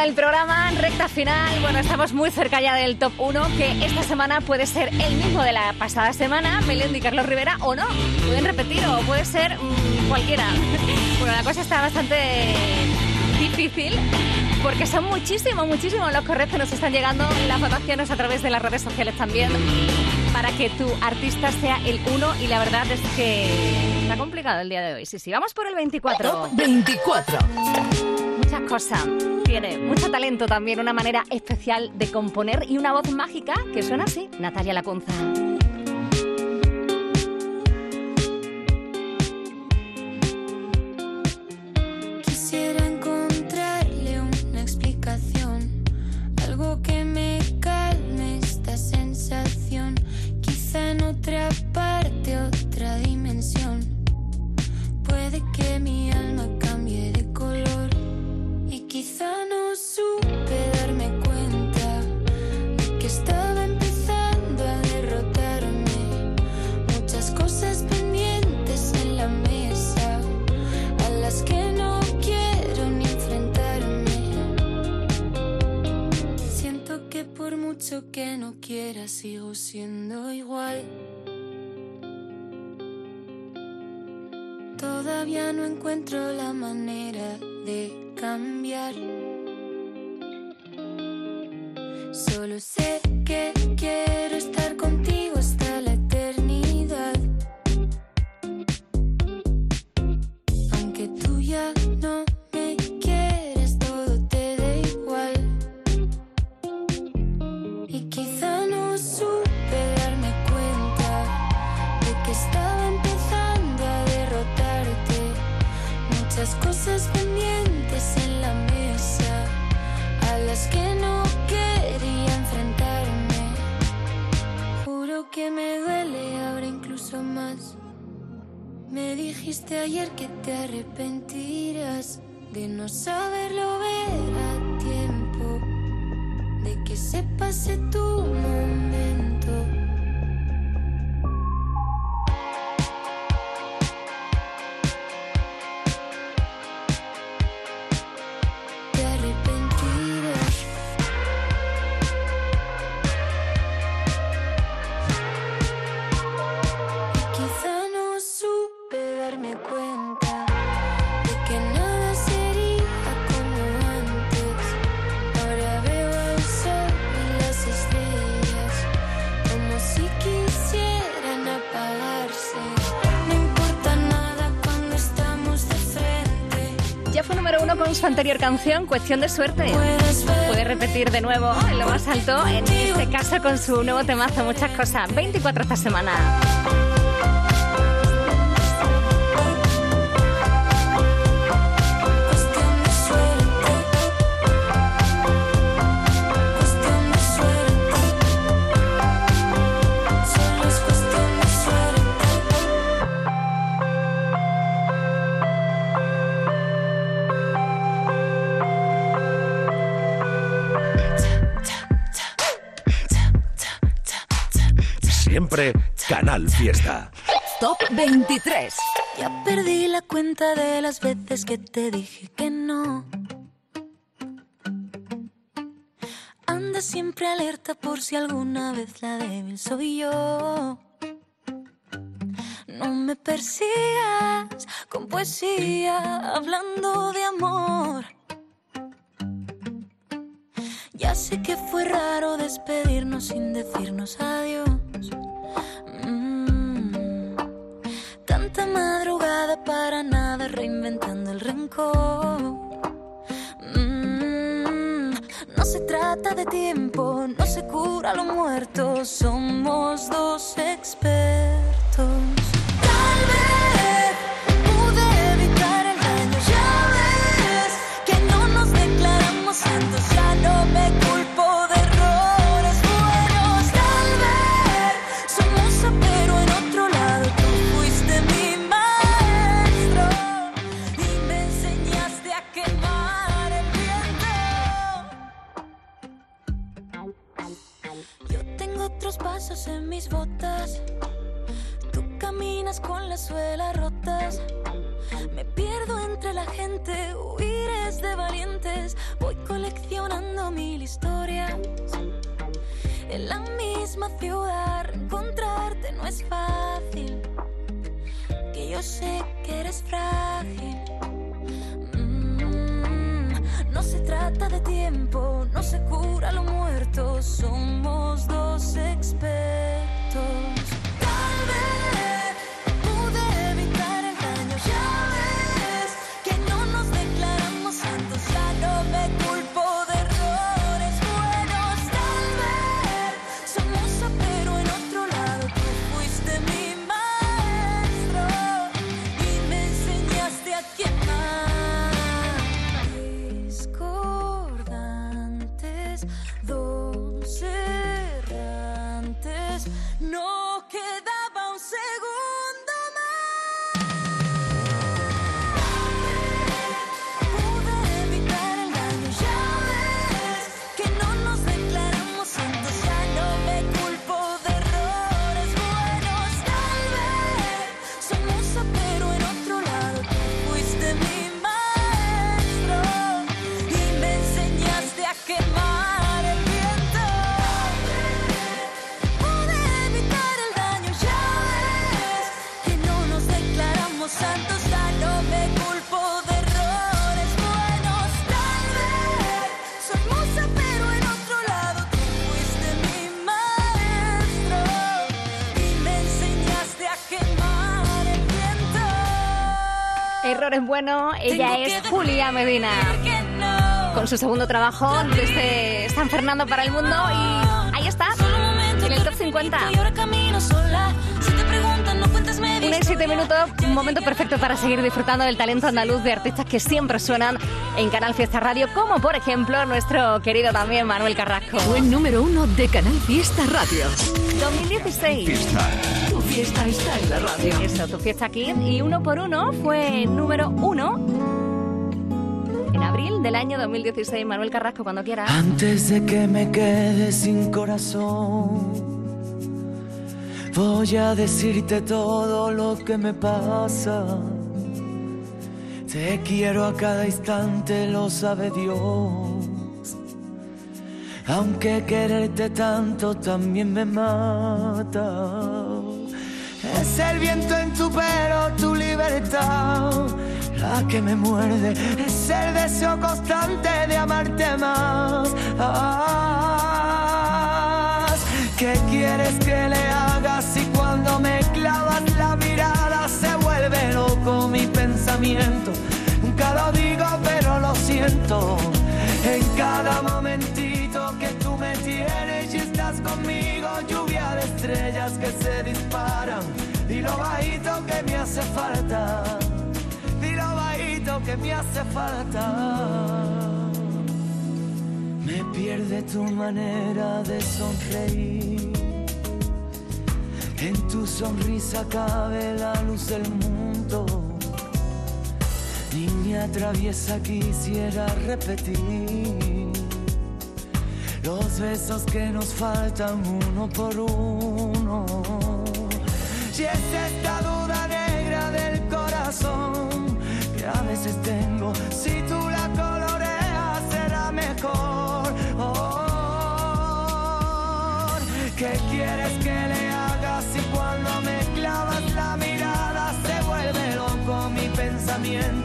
del programa, recta final. Bueno, estamos muy cerca ya del top 1, que esta semana puede ser el mismo de la pasada semana, Melendi y Carlos Rivera, o no. Pueden repetir, o puede ser mmm, cualquiera. Bueno, la cosa está bastante difícil porque son muchísimos, muchísimos los correos que nos están llegando las votaciones a través de las redes sociales también para que tu artista sea el uno y la verdad es que está complicado el día de hoy. Sí, sí, vamos por el 24. Top 24. Muchas cosas. Tiene mucho talento también, una manera especial de componer y una voz mágica que suena así, Natalia Lacunza. No encuentro la manera de cambiar. Solo sé que te arrepentirás de no saberlo ver a tiempo, de que se pase tu anterior canción, Cuestión de Suerte. Puede repetir de nuevo en lo más alto, en este caso con su nuevo temazo, muchas cosas. 24 esta semana. Fiesta. Top 23. Ya perdí la cuenta de las veces que te dije que no. Anda siempre alerta por si alguna vez la débil soy yo. No me persigas con poesía hablando de amor. Ya sé que fue raro despedirnos sin decirnos adiós. Para nada reinventando el rencor. Mm, No se trata de tiempo, no se cura lo muerto, somos dos expertos. Mis botas. Tú caminas con las suelas rotas. Me pierdo entre la gente, huir de valientes. Voy coleccionando mil historias. En la misma ciudad encontrarte no es fácil. Que yo sé que eres frágil. No se trata de tiempo, no se cura lo muerto. Somos dos expertos. Tal vez Bueno, ella es Julia Medina. Con su segundo trabajo desde San Fernando para el mundo y ahí está, Solo un momento en el top 50. repito Y ahora camino sola. Si te preguntan, no cuentes media Una y siete minutos, un momento perfecto para seguir disfrutando del talento andaluz de artistas que siempre suenan en Canal Fiesta Radio, como por ejemplo nuestro querido también Manuel Carrasco. Buen número uno de Canal Fiesta Radio. 2016. Fiesta. Fiesta está en la radio. Eso, tu fiesta aquí. Y uno por uno fue número uno en abril del año 2016. Manuel Carrasco, cuando quieras. Antes de que me quede sin corazón, voy a decirte todo lo que me pasa. Te quiero a cada instante, lo sabe Dios. Aunque quererte tanto también me mata. Es el viento en tu pelo, tu libertad, la que me muerde. Es el deseo constante de amarte más. ¿Qué quieres que le haga si cuando me clavas la mirada se vuelve loco mi pensamiento? Nunca lo digo, pero lo siento. En cada momentito que tú me tienes y estás conmigo, lluvia estrellas que se disparan. Y lo bajito que me hace falta. Y lo bajito que me hace falta. Me pierde tu manera de sonreír. En tu sonrisa cabe la luz del mundo. Niña traviesa quisiera repetir los besos que nos faltan uno por uno. Si es esta duda negra del corazón que a veces tengo, si tú la coloreas será mejor. Oh, ¿Qué quieres que le haga si cuando me clavas la mirada se vuelve loco mi pensamiento?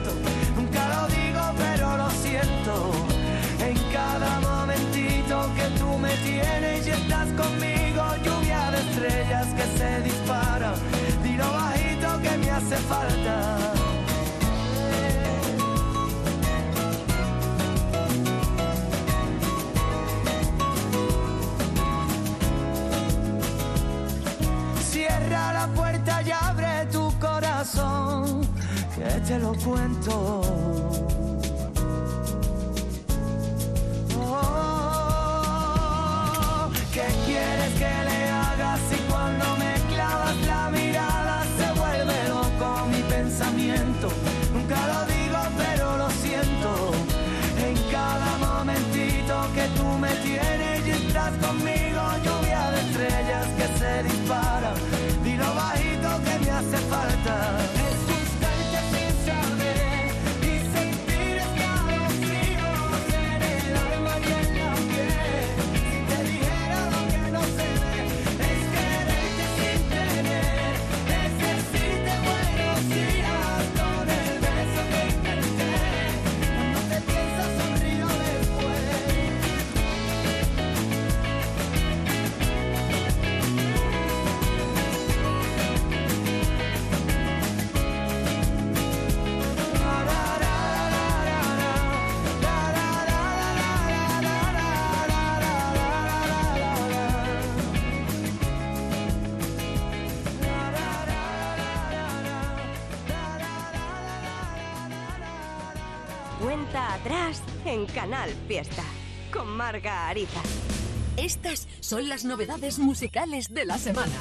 Hace falta. Cierra la puerta y abre tu corazón, que te lo cuento. Canal Fiesta con Marga Ariza. Estas son las novedades musicales de la semana.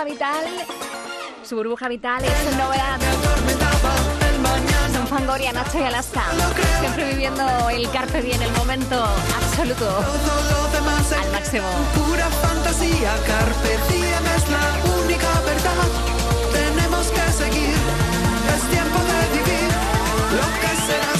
Burbuja Vital. Su burbuja vital es novedad. Son Fangoria, Nacho y Alaska. Siempre viviendo el carpe diem, el momento absoluto. Al máximo. pura fantasía. Carpe diem es la única verdad. Tenemos que seguir. Es tiempo de vivir. Lo que será,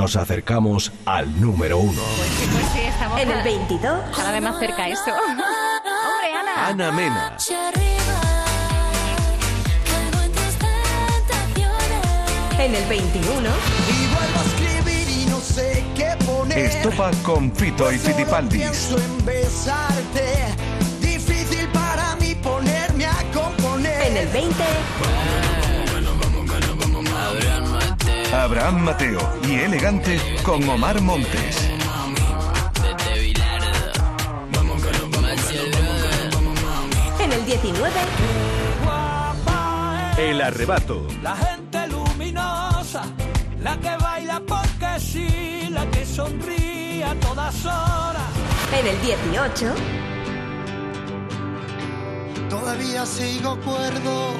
nos acercamos al número uno. Pues sí, pues sí, estamos en el 22. Cada vez más cerca eso. Hombre, Ana. Ana Mena. En el 21. Estopa con Fito y Fitipaldis. En el 20. Abraham Mateo y Elegante con Omar Montes. en el 19, El arrebato. La gente luminosa, la que baila porque sí, la que sonríe a todas horas. en el 18, Todavía sigo cuerdo,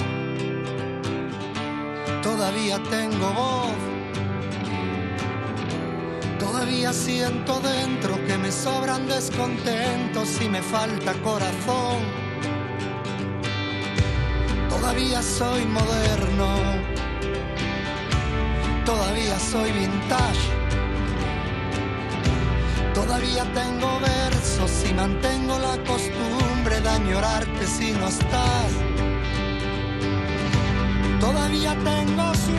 todavía tengo voz, todavía siento dentro que me sobran descontentos y me falta corazón. Todavía soy moderno, todavía soy vintage. Todavía tengo versos y mantengo la costumbre de añorarte si no estás. Todavía tengo suerte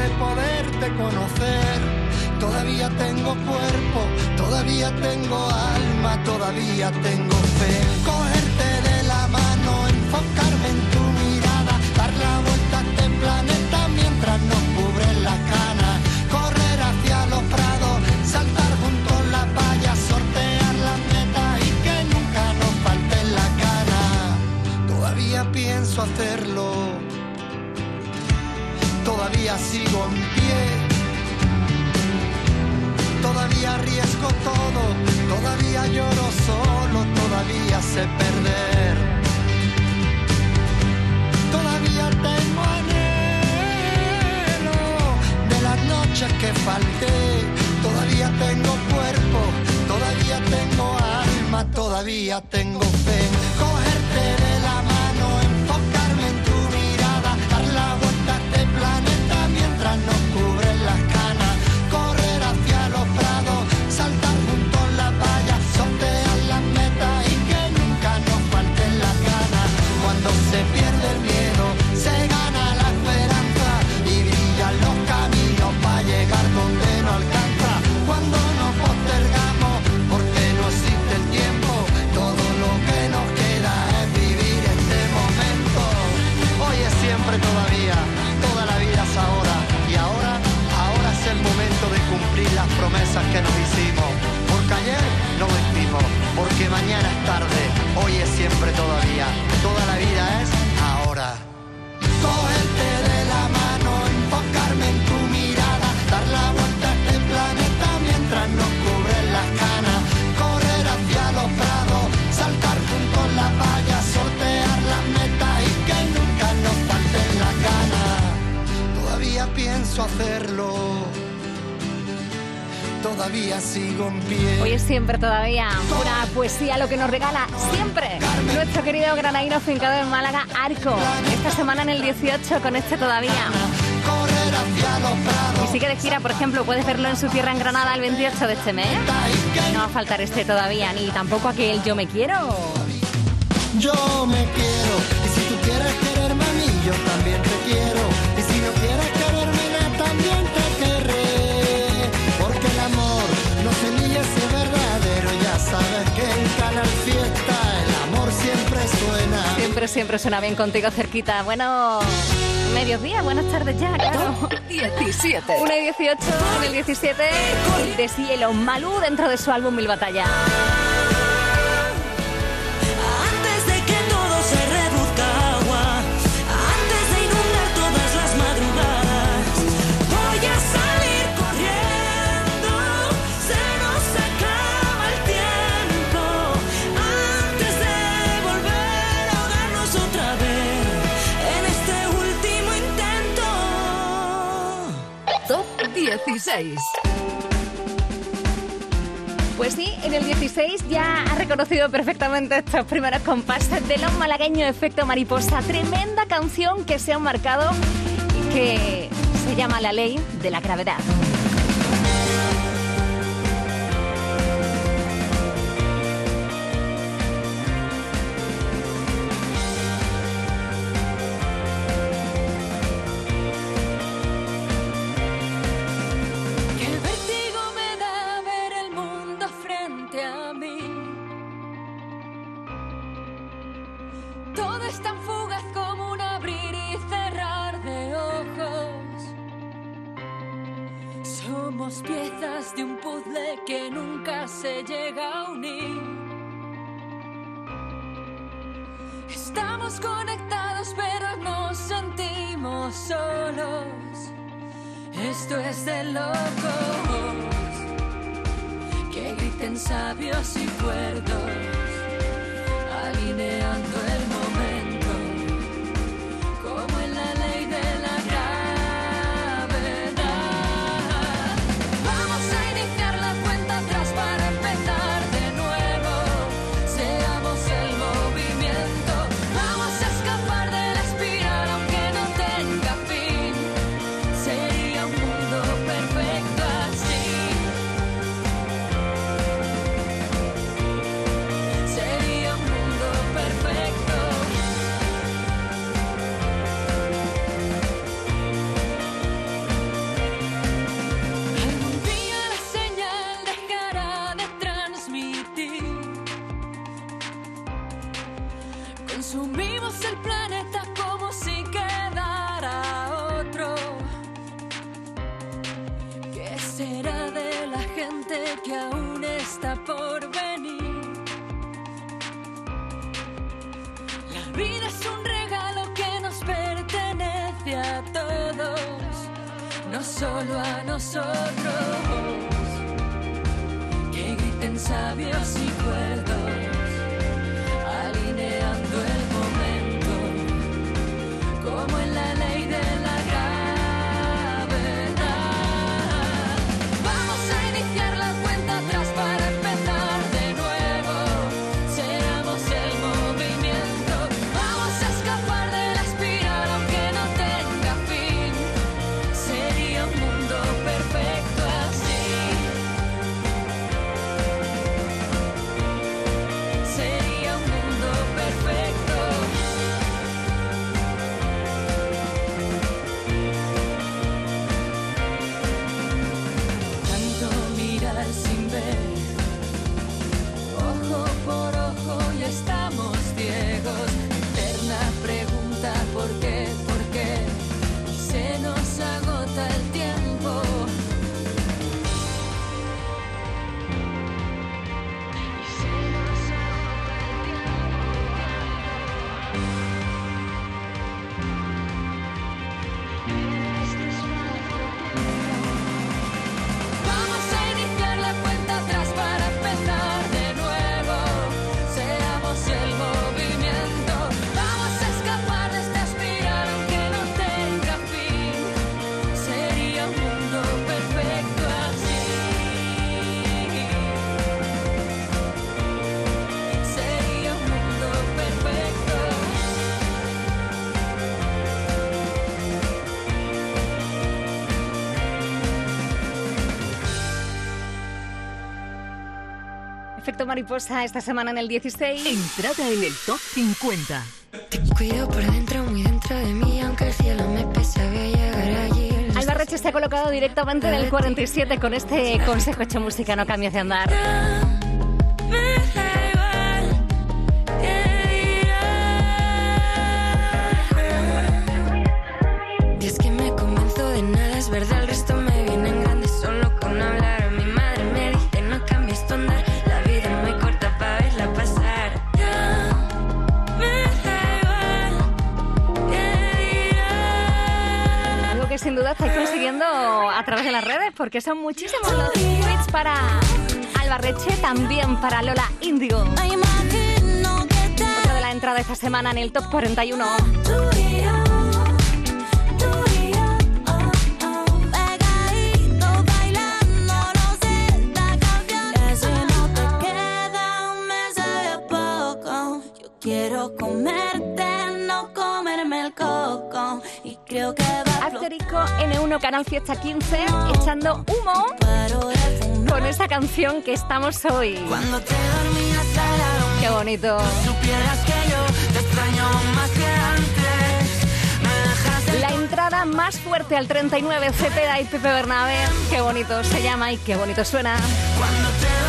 de poderte conocer. Todavía tengo cuerpo, todavía tengo alma, todavía tengo fe. Cogerte de la mano, enfocarme en todavía sigo en pie. Todavía arriesgo todo, todavía lloro solo, todavía sé perder. Todavía tengo anhelo de las noches que falté. Todavía tengo cuerpo, todavía tengo alma, todavía tengo fe. Regala siempre nuestro querido granaíno fincado en Málaga, Arco. Esta semana en el 18 con este todavía. Y sigue de gira, por ejemplo, puedes verlo en su tierra en Granada el 28 de este mes. No va a faltar este todavía, ni tampoco aquel Yo me quiero. Yo me quiero, y si tú quieres quererme a yo también te quiero. Suena. Siempre, siempre suena bien contigo cerquita. Bueno, mediodía, buenas tardes ya, claro. 17. 1 y 18, en el 17, el deshielo Malú dentro de su álbum Mil Batallas. 16. Pues sí, en el 16 ya ha reconocido perfectamente estos primeros compases de los malagueños Efecto Mariposa. Tremenda canción que se han marcado y que se llama La Ley de la Gravedad. Consumimos el planeta como si quedara otro. ¿Qué será de la gente que aún está por venir? La vida es un regalo que nos pertenece a todos, no solo a nosotros. sabios y cuerdos, Efecto mariposa esta semana en el 16. Entrada en el top 50. Te cuido por dentro, muy dentro de mí, aunque el cielo me pese, voy a llegar allí. Alba Reche se ha colocado directamente en el 47 con este consejo hecho música, no cambies de andar. A través de las redes, porque son muchísimos los tweets para Alba Reche, también para Lola Indigo. Otra de la entrada esta semana en el top 41. Tú y yo, tú y yo, oh, oh, pegaditos bailando, no sé esta canción. Que si no te queda, me sabe poco. Yo quiero comerte, no comerme el coco. Y creo que va a Asterico N1 Canal Fiesta 15, echando humo con esta canción que estamos hoy. Cuando te dormías al lado Qué bonito. supieras que yo te extraño más que antes. Me dejaste La entrada más fuerte al 39, Cepeda y Pepe Bernabé. Qué bonito se llama y qué bonito suena. cuando te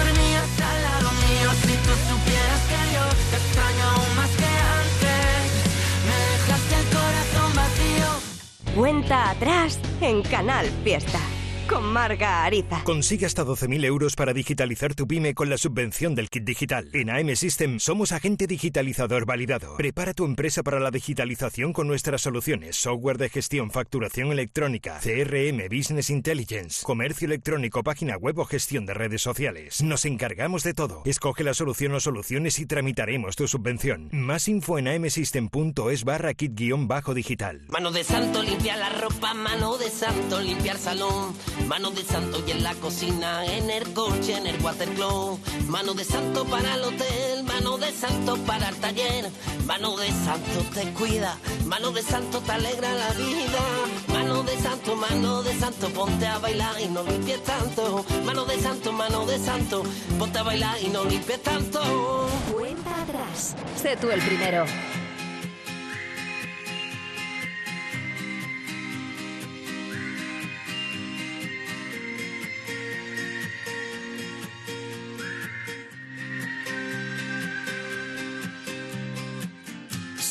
Cuenta atrás en Canal Fiesta. Con Marga Ariza. Consigue hasta 12.000 euros para digitalizar tu pyme con la subvención del kit digital. En AM System somos agente digitalizador validado. Prepara tu empresa para la digitalización con nuestras soluciones, software de gestión, facturación electrónica, CRM, Business Intelligence, comercio electrónico, página web o gestión de redes sociales. Nos encargamos de todo. Escoge la solución o soluciones y tramitaremos tu subvención. Más info en amsystem.es barra kit-digital. Mano de santo limpiar la ropa, mano de santo limpiar salón, mano de santo y en la cocina, en el coche, en el watercloak, mano de santo para el hotel, mano de santo para el taller, mano de santo te cuida, mano de santo te alegra la vida, mano de santo, mano de santo, ponte a bailar y no limpies tanto, mano de santo, mano de santo, ponte a bailar y no limpies tanto. Cuenta atrás. Sé tú el primero.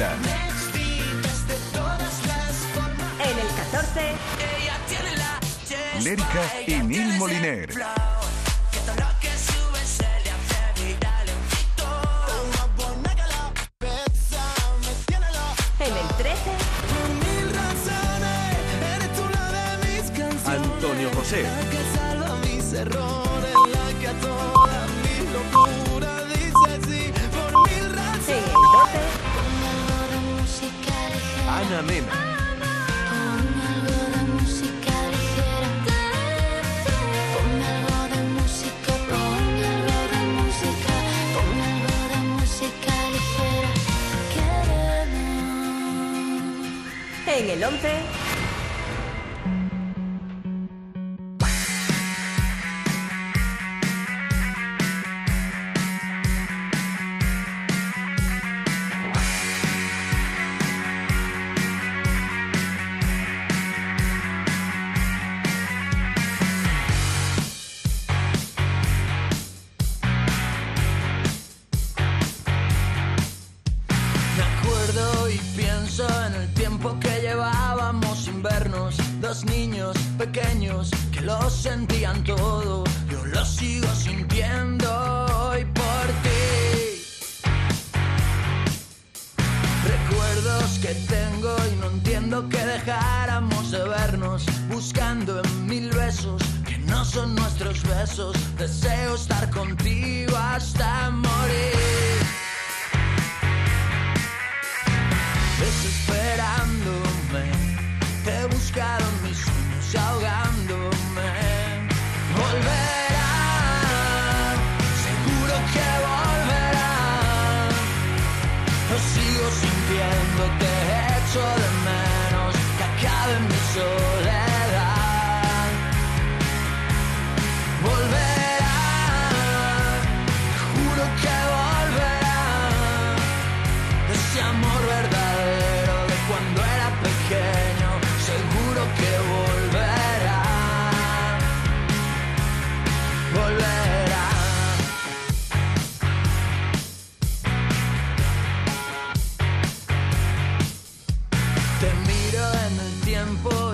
Funambulista. En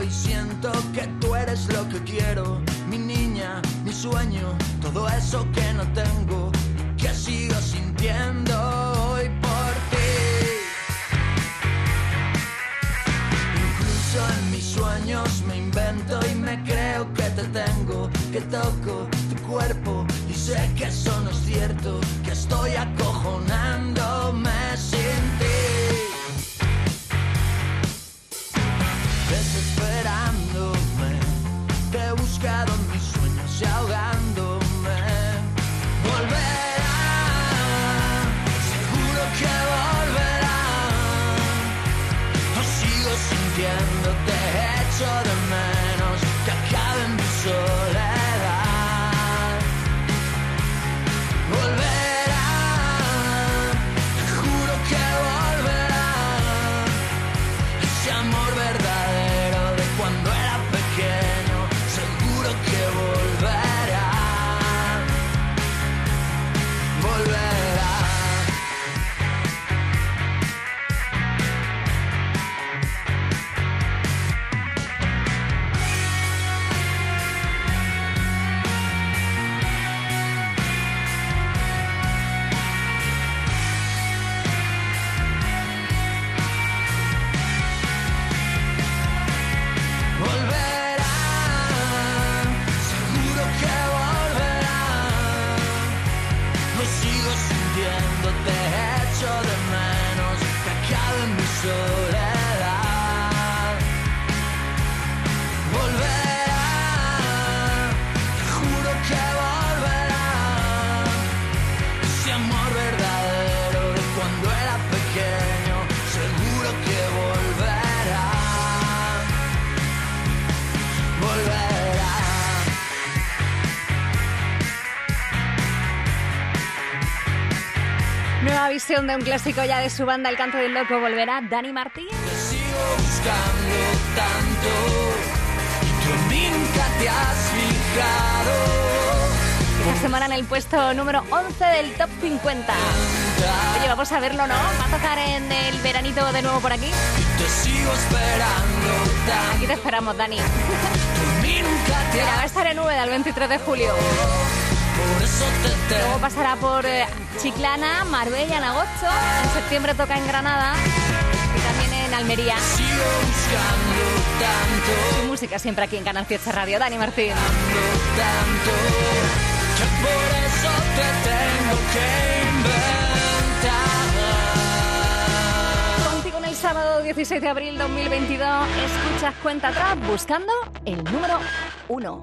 y siento que tú eres lo que quiero. Mi niña, mi sueño, todo eso que no tengo, que sigo sintiendo hoy por ti. Incluso en mis sueños me invento y me creo que te tengo, que toco tu cuerpo y sé que eso no es cierto, que estoy acojonándome De un clásico ya de su banda El Canto del Loco volverá Dani Martín. Te sigo buscando tanto y tú en mí nunca te has fijado. Esta semana en el puesto número 11 del Top 50. Oye, vamos a verlo, ¿no? Va a tocar en el veranito de nuevo por aquí. Te sigo esperando tanto. Aquí te esperamos, Dani. Mira, va a estar en Úbeda el 23 de julio. Luego pasará por eh, Chiclana, Marbella en agosto. En septiembre toca en Granada y también en Almería. Su música siempre aquí en Canal Fiesta Radio. Dani Martín. Contigo en el sábado 16 de abril 2022 escuchas cuenta atrás buscando el número 1.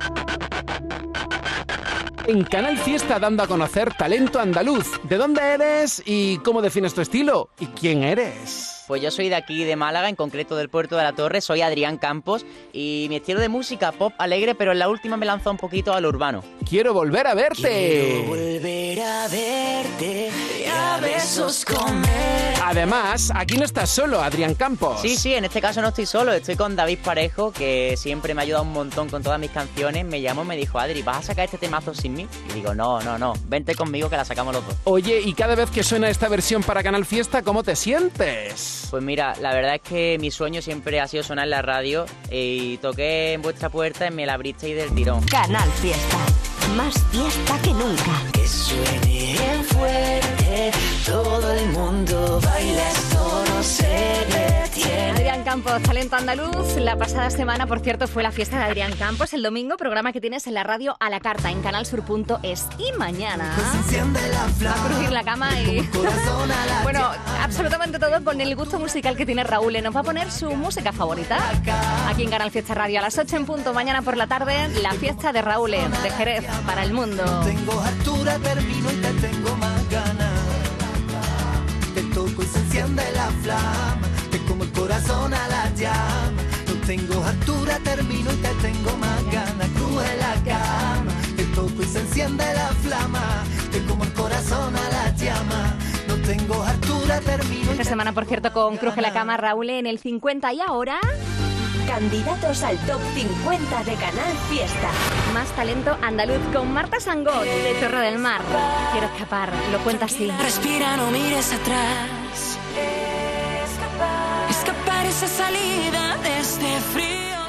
En Canal Fiesta dando a conocer talento andaluz. ¿De dónde eres y cómo defines tu estilo? ¿Y quién eres? Pues yo soy de aquí, de Málaga, en concreto del Puerto de la Torre, soy Adrián Campos y mi estilo de música pop alegre, pero en la última me lanzó un poquito al urbano. Quiero volver a verte. Quiero volver a verte y a besos comer. Además, aquí no estás solo, Adrián Campos. Sí, sí, en este caso no estoy solo, estoy con David Parejo, que siempre me ha ayudado un montón con todas mis canciones. Me llamó y me dijo, Adri, ¿vas a sacar este temazo sin mí? Y digo, no, no, no, vente conmigo que la sacamos los dos. Oye, y cada vez que suena esta versión para Canal Fiesta, ¿cómo te sientes? Pues mira, la verdad es que mi sueño siempre ha sido sonar la radio y toqué en vuestra puerta y me la abristeis del tirón. Canal Fiesta. Más fiesta que nunca. Que suene bien fuerte, todo el mundo baila, esto no se detiene. Adrián Campos, talento andaluz. La pasada semana, por cierto, fue la fiesta de Adrián Campos. El domingo, programa que tienes en la radio a la carta en canalsur.es. Y mañana la va a crujir la cama y... corazón a la Bueno, absolutamente todo con el gusto musical que tiene Raúl. Nos va a poner su música favorita aquí en Canal Fiesta Radio a las 8 en punto. Mañana por la tarde, la fiesta de Raúl de Jerez para el mundo. Tengo altura, termino y te tengo más ganas. Te toco y se enciende la flama. Te corazón a la llama. No tengo altura, termino y te tengo más ganas. Cruje la cama, te toco y se enciende la flama. Te como el corazón a la llama. No tengo altura, termino Esta semana, por cierto, con Cruje la Cama, Raúl en el 50 y ahora Candidatos al top 50 de Canal Fiesta. más talento andaluz con Marta Sangot de Torre del Mar. Quiero escapar, lo cuenta así. Respira, no mires atrás. Escapar esa salida de este frío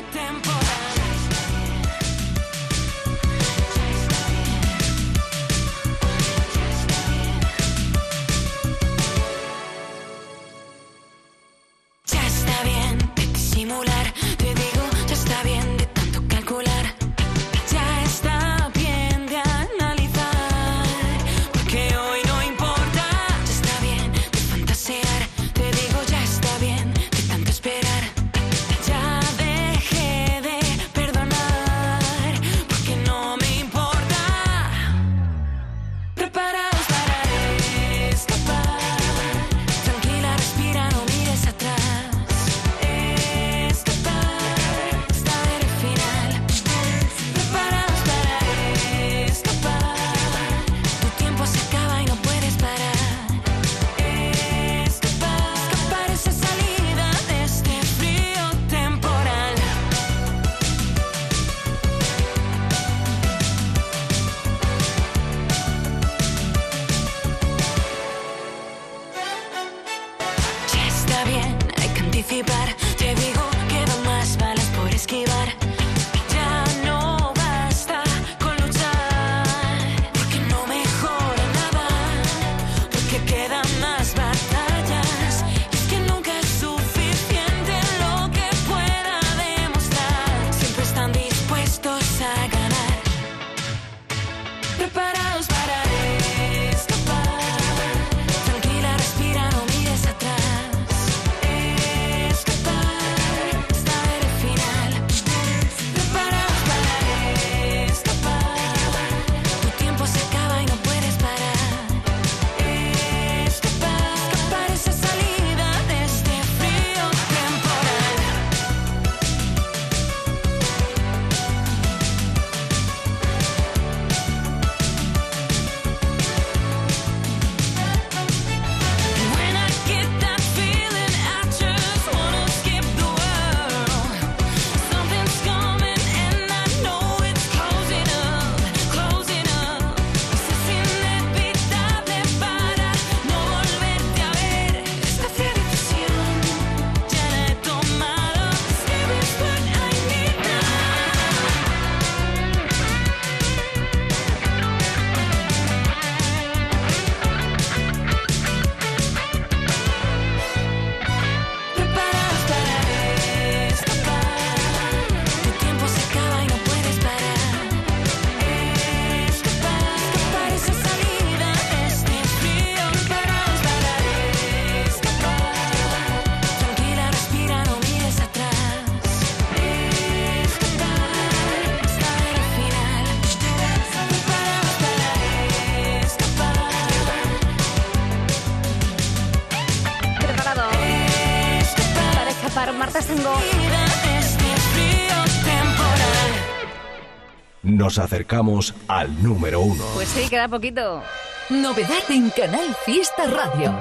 Nos acercamos al número uno. Pues sí, queda poquito. Novedad en Canal Fiesta Radio.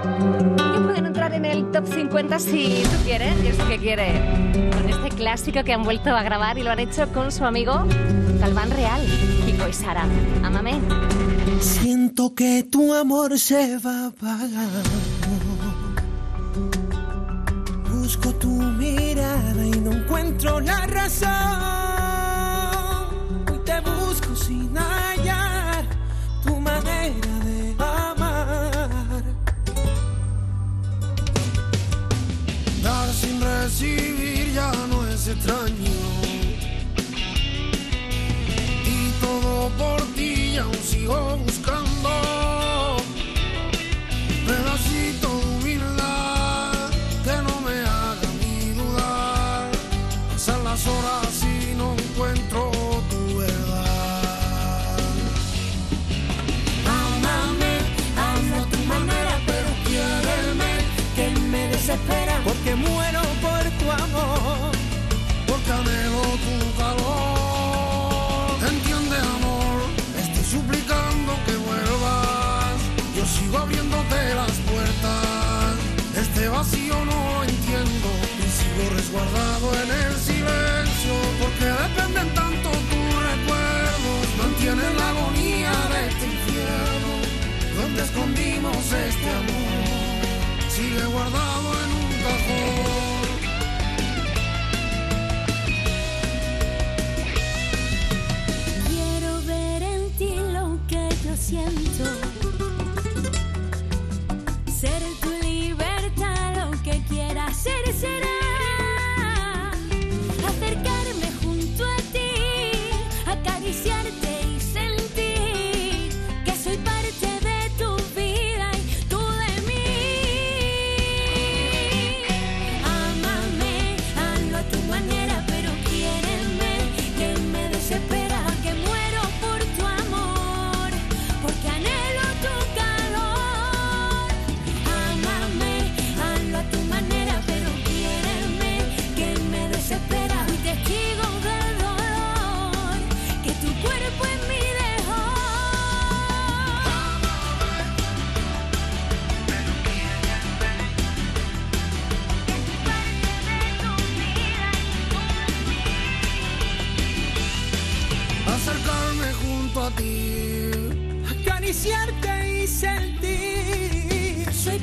Y pueden entrar en el top 50 si tú quieres, y es lo que quiere. Con este clásico que han vuelto a grabar y lo han hecho con su amigo Galván Real, Kiko y Sara. Amame. Siento que tu amor se va apagando. Busco tu mirada y no encuentro la razón. si no encuentro tu verdad. Amame, ama tu manera, pero quiéreme, que me desespera. Porque muero por tu amor, porque anhelo tu calor. Entiende, amor, estoy suplicando que vuelvas. Yo sigo abriéndote las puertas. Este vacío no lo entiendo y sigo resguardado en el cielo porque dependen tanto tus recuerdos, mantienen la agonía de este infierno donde escondimos este amor. Sigue guardado en un cajón.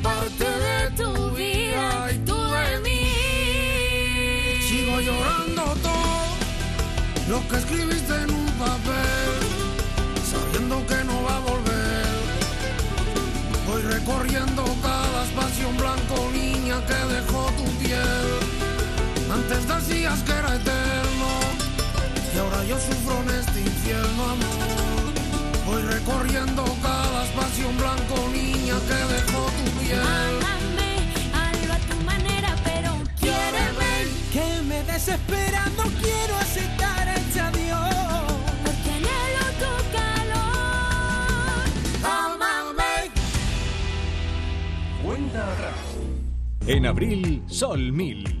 Parte de tu vida y tú de mí. Sigo llorando todo lo que escribiste en un papel, sabiendo que no va a volver. Voy recorriendo cada espacio blanco, niña, que dejó tu piel. Antes decías que era eterno, y ahora yo sufro en este infierno, amor. Voy recorriendo cada espacio en blanco, niña, que dejó tu piel. Ámame, hazlo a tu manera, pero quiéreme. Que me desespera, no quiero aceptar este adiós. Porque anhelo tu calor. Amame. Cuenta atrás. En abril, Sol 1000.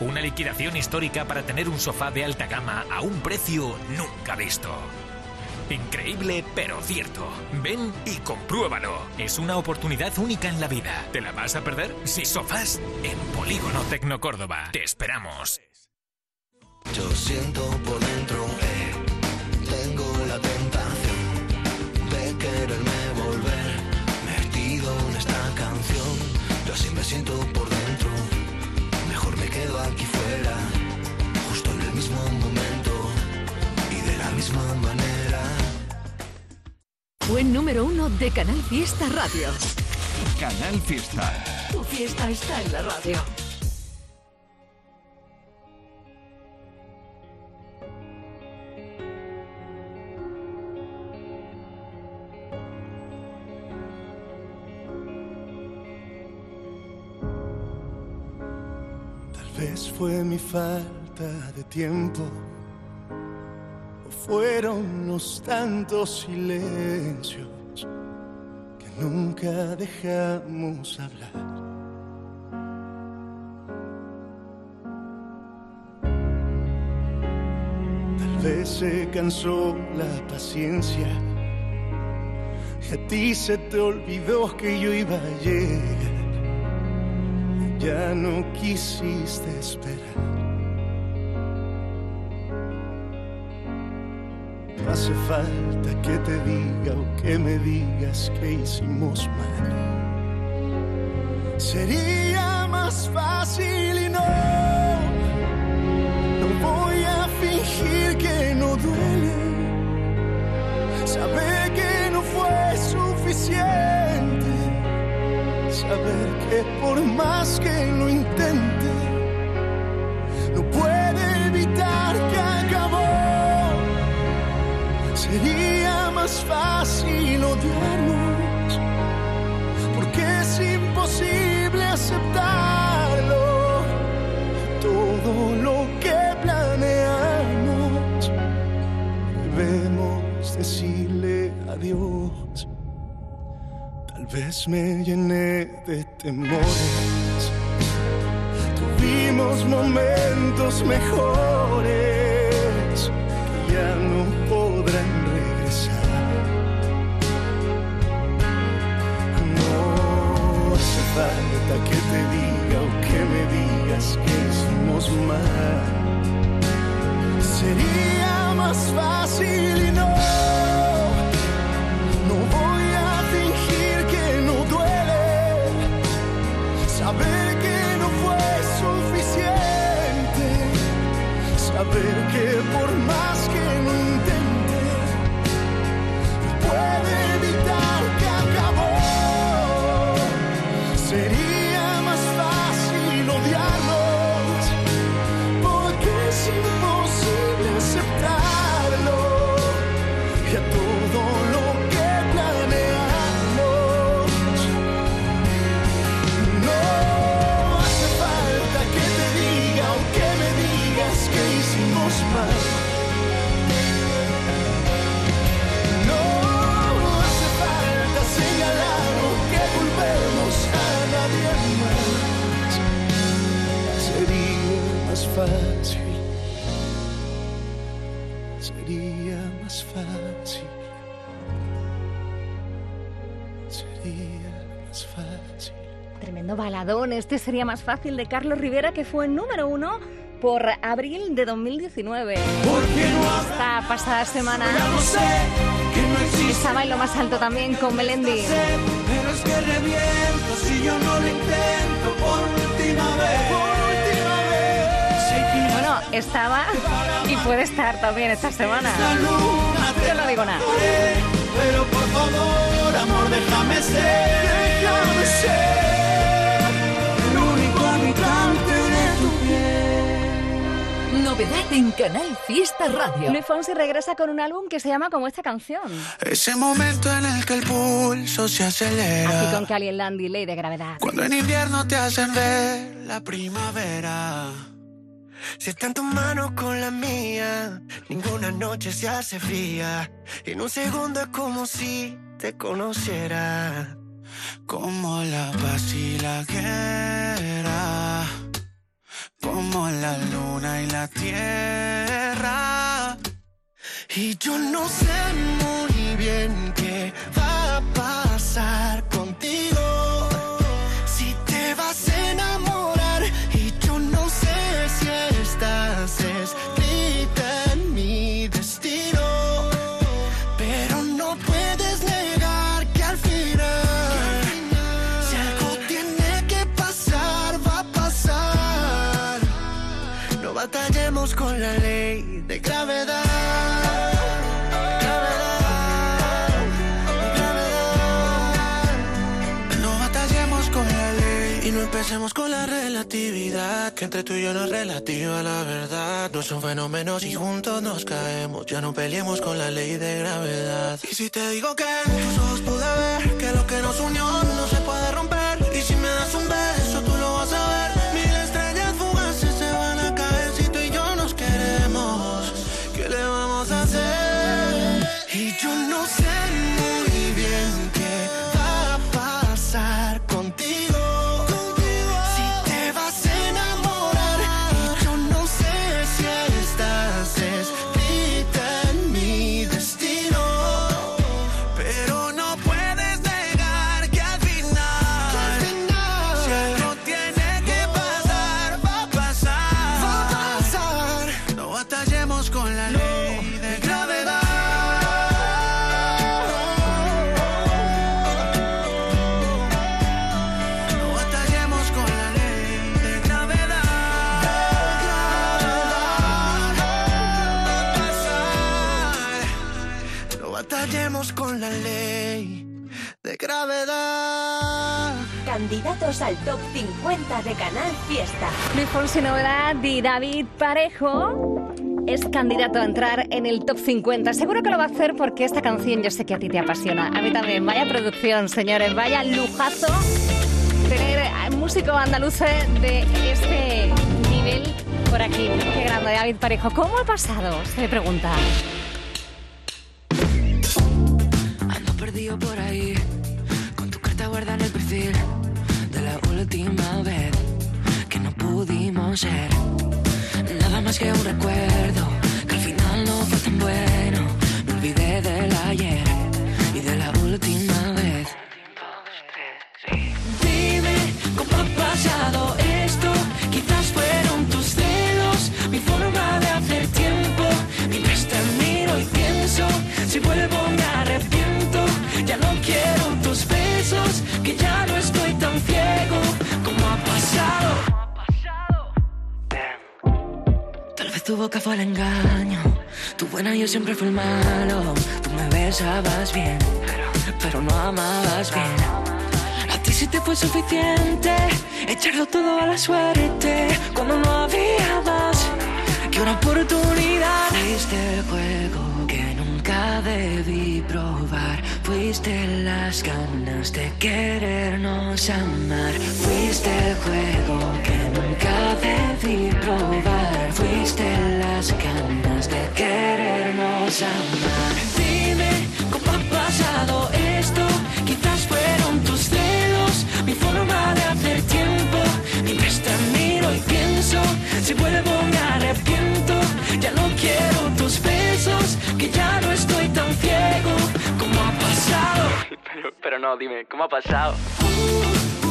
Una liquidación histórica para tener un sofá de alta gama a un precio nunca visto. Increíble, pero cierto. Ven y compruébalo. Es una oportunidad única en la vida. ¿Te la vas a perder? Si sofás, en Polígono Tecno Córdoba. Te esperamos. Yo siento por dentro, eh, tengo la tentación de quererme volver en esta canción. Yo siento por dentro, aquí fuera, justo en el mismo momento y de la misma manera. Buen número uno de Canal Fiesta Radio. Canal Fiesta. Tu fiesta está en la radio. Fue mi falta de tiempo, o fueron los tantos silencios que nunca dejamos hablar. Tal vez se cansó la paciencia y a ti se te olvidó que yo iba a llegar ya no quisiste esperar. No hace falta que te diga o que me digas que hicimos mal. Sería más fácil y no, no voy a fingir que no duele. Saber que no fue suficiente saber que por más que lo intente, no puede evitar que acabó. Sería más fácil odiarnos, porque es imposible vez me llené de temores. Tuvimos momentos mejores que ya no podrán regresar. No hace falta que te diga o que me digas que hicimos mal. Sería más fácil y no. No Saber que por más fácil. Sería más fácil. Sería más fácil. Tremendo baladón. Este sería más fácil de Carlos Rivera, que fue número uno por abril de 2019. Esta pasada semana estaba en lo más alto también con Melendi. Pero es que reviento si yo no lo intento por última vez. Estaba y puede estar también esta semana. Yo no digo nada. Pero por favor, amor, déjame ser. Déjame ser. El único habitante de tu piel. Novedad en Canal Fiesta Radio. Luis Fonsi regresa con un álbum que se llama como esta canción. Ese momento en el que el pulso se acelera. Así con Cali Landy, Ley de Gravedad. Cuando en invierno te hacen ver la primavera. Si está en tus manos con la mía, ninguna noche se hace fría. En un segundo es como si te conociera. Como la paz y la guerra. Como la luna y la tierra. Y yo no sé muy bien qué va a pasar estás empecemos con la relatividad. Que entre tú y yo no es relativa la verdad. No son fenómenos y juntos nos caemos. Ya no peleemos con la ley de gravedad. Y si te digo que tus ojos pude ver que lo que nos unió no se puede romper. Y si me das un beso, 50 de Canal Fiesta. Luis Fonsi y David Parejo es candidato a entrar en el top 50. Seguro que lo va a hacer porque esta canción yo sé que a ti te apasiona. A mí también. Vaya producción, señores. Vaya lujazo tener a músico andaluz de este nivel por aquí. Qué grande, David Parejo. ¿Cómo ha pasado? Se le pregunta. Tu boca fue el engaño, tu buena yo siempre fui el malo. Tú me besabas bien, pero no amabas bien. A ti sí te fue suficiente echarlo todo a la suerte cuando no había más que una oportunidad. Fuiste el juego debí probar. Fuiste las ganas de querernos amar. Fuiste el juego que nunca debí probar. Fuiste las ganas de querernos amar. Dime cómo ha pasado esto. Quizás fueron tus celos, mi forma de hacer tiempo. Mientras te miro y pienso, si vuelvo me arrepiento. Ya no quiero tus besos, que ya no estoy tan ciego como ha pasado. Pero, pero no, dime, ¿cómo ha pasado? Dime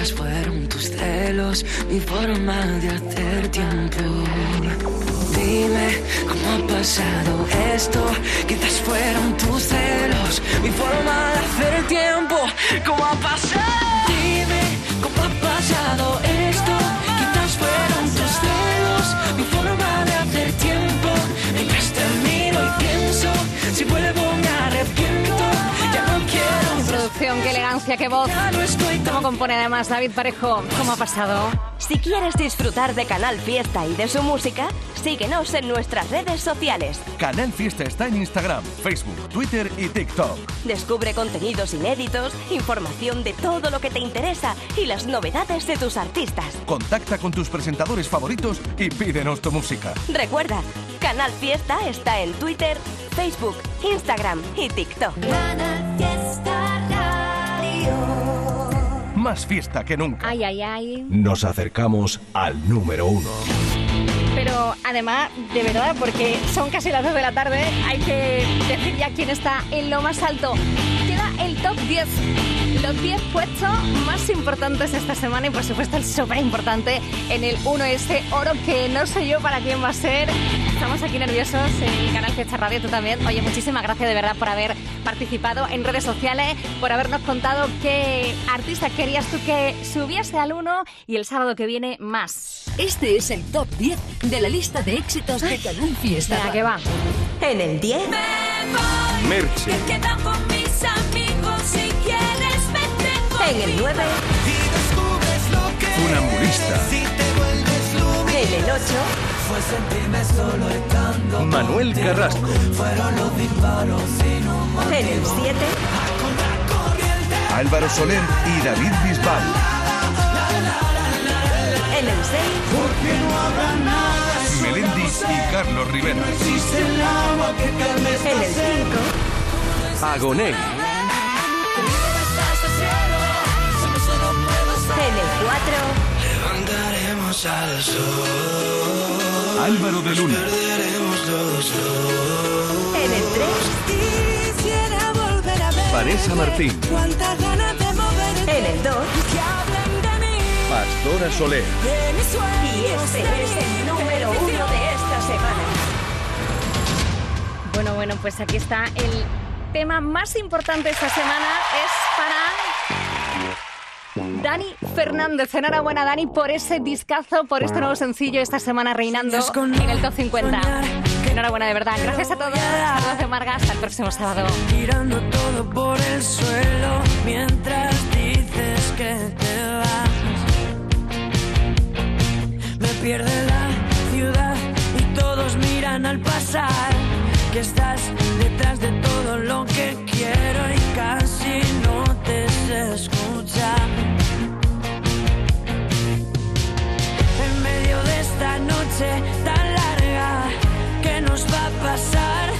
Quizás fueron tus celos, mi forma de hacer tiempo. Dime cómo ha pasado esto. Quizás fueron tus celos, mi forma de hacer tiempo. ¿Cómo ha pasado? Dime cómo ha pasado esto. Elegancia, qué voz. ¿Cómo compone además David Parejo? ¿Cómo ha pasado? Si quieres disfrutar de Canal Fiesta y de su música, síguenos en nuestras redes sociales. Canal Fiesta está en Instagram, Facebook, Twitter y TikTok. Descubre contenidos inéditos, información de todo lo que te interesa y las novedades de tus artistas. Contacta con tus presentadores favoritos y pídenos tu música. Recuerda, Canal Fiesta está en Twitter, Facebook, Instagram y TikTok. Más fiesta que nunca. Ay, ay, ay. Nos acercamos al número uno. Pero además, de verdad, porque son casi las 2 de la tarde, hay que decir ya quién está en lo más alto. Queda el top 10. Los 10 puestos más importantes esta semana y por supuesto el súper importante en el 1 ese oro que no sé yo para quién va a ser. Estamos aquí nerviosos en el canal Fiesta Radio, tú también. Oye, muchísimas gracias de verdad por haber participado en redes sociales, por habernos contado qué artista querías tú que subiese al 1 y el sábado que viene más. Este es el top 10 de la lista de éxitos de Canal Fiesta. Venga, que va. En el 10. Merche. Queda con mis amigos si quieres vete En el 9. Funambulista. En el 8. Fue sentirme solo estando Manuel Carrasco. Fueron los disparos sin un En el 7. Álvaro Soler y David Bisbal. En el 6. Porque no habrá nada Melendi y Carlos Rivera. existe el agua que calme esta En el 5. Agoné. En el 4. Al sol Álvaro de Luna. Perderemos los dos En el 3. Quisiera volver a ver Vanessa Martín. cuántas ganas de mover En el 2. que hablen de mí, Pastora Soler. de mis. Y este es el número 1 de esta semana. Bueno, bueno, pues aquí está el tema más importante esta semana. Es Dani Fernández. Enhorabuena, Dani, por ese discazo, por este nuevo sencillo esta semana reinando en el top 50. Enhorabuena, de verdad. Gracias a todos. Saludos de Marga. Hasta el próximo sábado. Tirando todo por el suelo mientras dices que te vas. Me pierde la ciudad y todos miran al pasar. Que estás detrás de todo lo que quiero y casi no te escucha. esta noche tan larga que nos va a pasar.